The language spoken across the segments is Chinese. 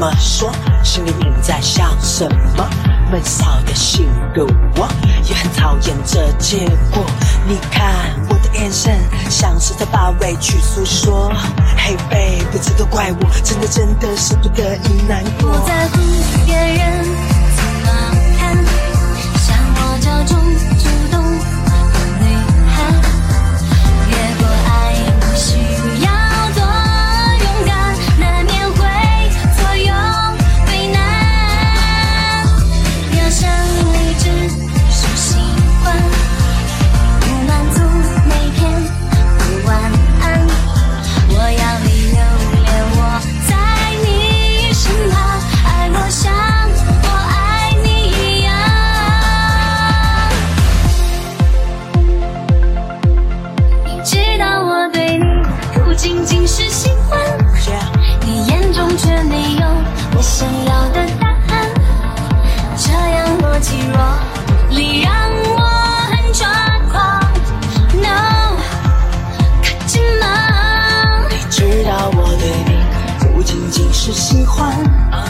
么？说心里你在想什么？闷骚的性格我也很讨厌这结果。你看我的眼神像是在把委屈诉说。hey baby 这都怪我真的真的舍不得你难过。我在乎别人是喜欢。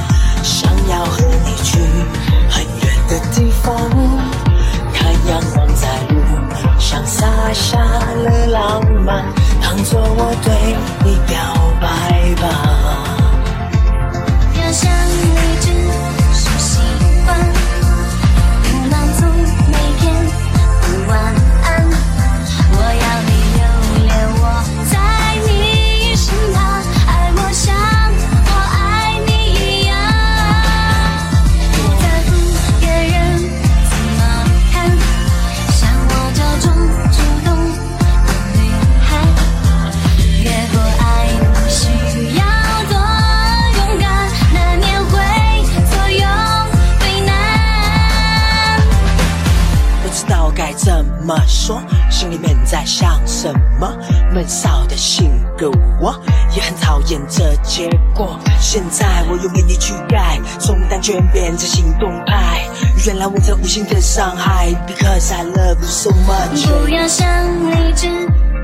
怎么说，心里面在想什么？闷骚的性格我也很讨厌。这结果现在我用给你去改，从单纯变成行动派。原来我在无心的伤害，Because I love you so much。不要想你，只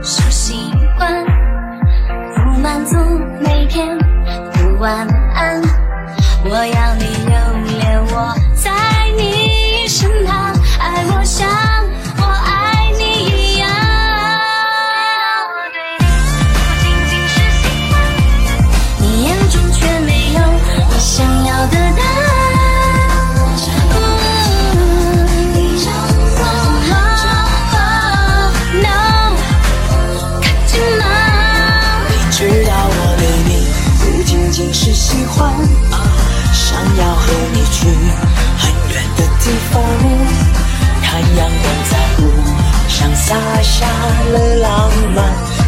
是喜欢。的答案呜一阵风吹你知道我对你不仅仅是喜欢想要和你去很远的地方看阳光在上洒下了浪漫。